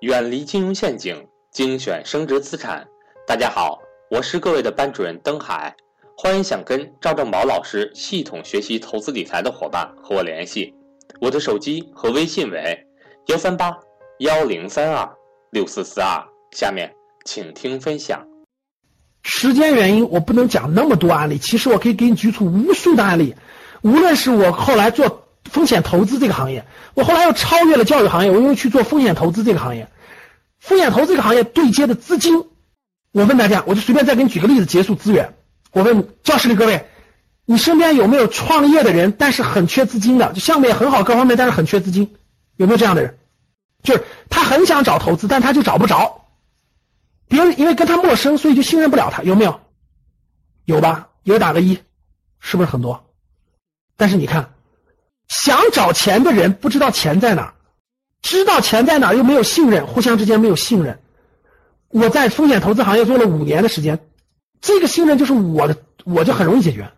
远离金融陷阱，精选升值资产。大家好，我是各位的班主任登海，欢迎想跟赵正宝老师系统学习投资理财的伙伴和我联系，我的手机和微信为幺三八幺零三二六四四二。下面请听分享。时间原因，我不能讲那么多案例。其实我可以给你举出无数的案例，无论是我后来做。风险投资这个行业，我后来又超越了教育行业，我又去做风险投资这个行业。风险投资这个行业对接的资金，我问大家，我就随便再给你举个例子结束资源。我问教室里各位，你身边有没有创业的人，但是很缺资金的，就项目也很好，各方面但是很缺资金，有没有这样的人？就是他很想找投资，但他就找不着，别人因为跟他陌生，所以就信任不了他，有没有？有吧？有打个一，是不是很多？但是你看。想找钱的人不知道钱在哪儿，知道钱在哪儿又没有信任，互相之间没有信任。我在风险投资行业做了五年的时间，这个信任就是我的，我就很容易解决。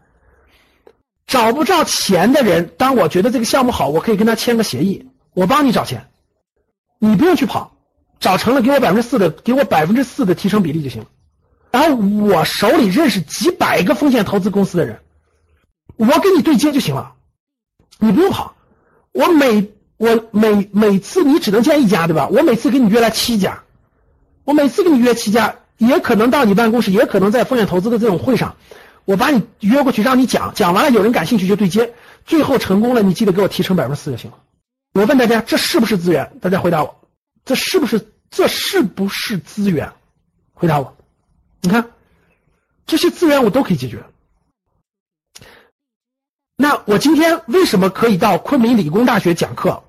找不着钱的人，当我觉得这个项目好，我可以跟他签个协议，我帮你找钱，你不用去跑，找成了给我百分之四的，给我百分之四的提成比例就行了。然后我手里认识几百个风险投资公司的人，我跟你对接就行了。你不用跑，我每我每每次你只能见一家对吧？我每次给你约来七家，我每次给你约七家，也可能到你办公室，也可能在风险投资的这种会上，我把你约过去让你讲，讲完了有人感兴趣就对接，最后成功了，你记得给我提成百分之四就行了。我问大家，这是不是资源？大家回答我，这是不是这是不是资源？回答我，你看这些资源我都可以解决。那我今天为什么可以到昆明理工大学讲课？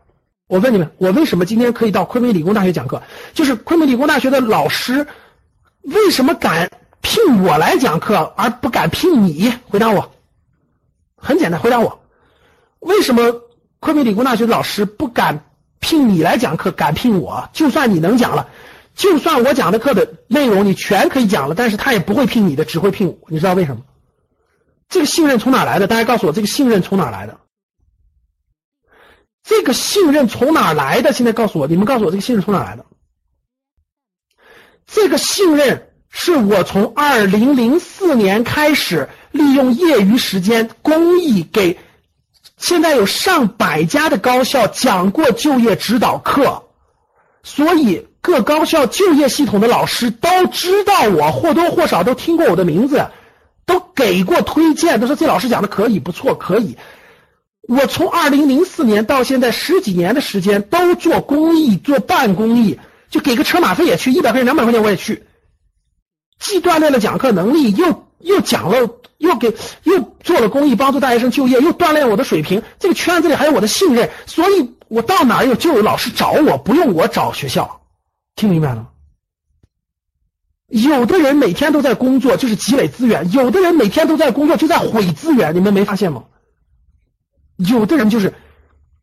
我问你们，我为什么今天可以到昆明理工大学讲课？就是昆明理工大学的老师为什么敢聘我来讲课，而不敢聘你？回答我。很简单，回答我。为什么昆明理工大学的老师不敢聘你来讲课，敢聘我？就算你能讲了，就算我讲的课的内容你全可以讲了，但是他也不会聘你的，只会聘我。你知道为什么？这个信任从哪来的？大家告诉我，这个信任从哪来的？这个信任从哪来的？现在告诉我，你们告诉我，这个信任从哪来的？这个信任是我从二零零四年开始，利用业余时间公益给现在有上百家的高校讲过就业指导课，所以各高校就业系统的老师都知道我，或多或少都听过我的名字。给过推荐，都说这老师讲的可以，不错，可以。我从二零零四年到现在十几年的时间，都做公益，做办公益，就给个车马费也去，一百块钱、两百块钱我也去。既锻炼了讲课能力，又又讲了，又给又做了公益，帮助大学生就业，又锻炼我的水平。这个圈子里还有我的信任，所以我到哪儿有就有老师找我，不用我找学校。听明白了吗？有的人每天都在工作，就是积累资源；有的人每天都在工作，就在毁资源。你们没发现吗？有的人就是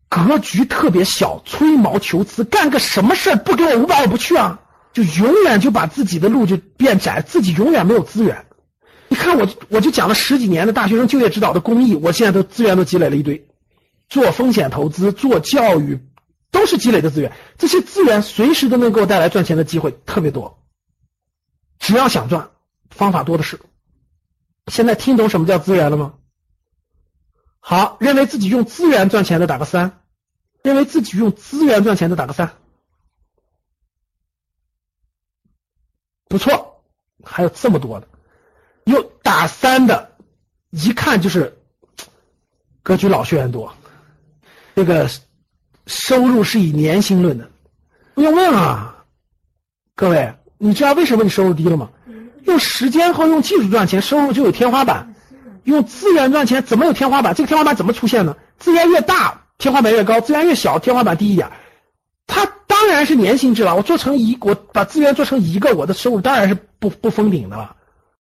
格局特别小，吹毛求疵，干个什么事儿不给我五百我不去啊！就永远就把自己的路就变窄，自己永远没有资源。你看我，我就讲了十几年的大学生就业指导的公益，我现在都资源都积累了一堆，做风险投资、做教育，都是积累的资源。这些资源随时都能给我带来赚钱的机会，特别多。只要想赚，方法多的是。现在听懂什么叫资源了吗？好，认为自己用资源赚钱的打个三，认为自己用资源赚钱的打个三，不错，还有这么多的，有打三的，一看就是格局老学员多，这个收入是以年薪论的，不用问啊，各位。你知道为什么你收入低了吗？用时间和用技术赚钱，收入就有天花板；用资源赚钱，怎么有天花板？这个天花板怎么出现呢？资源越大，天花板越高；资源越小，天花板低一点。它当然是年薪制了。我做成一，我把资源做成一个，我的收入当然是不不封顶的了。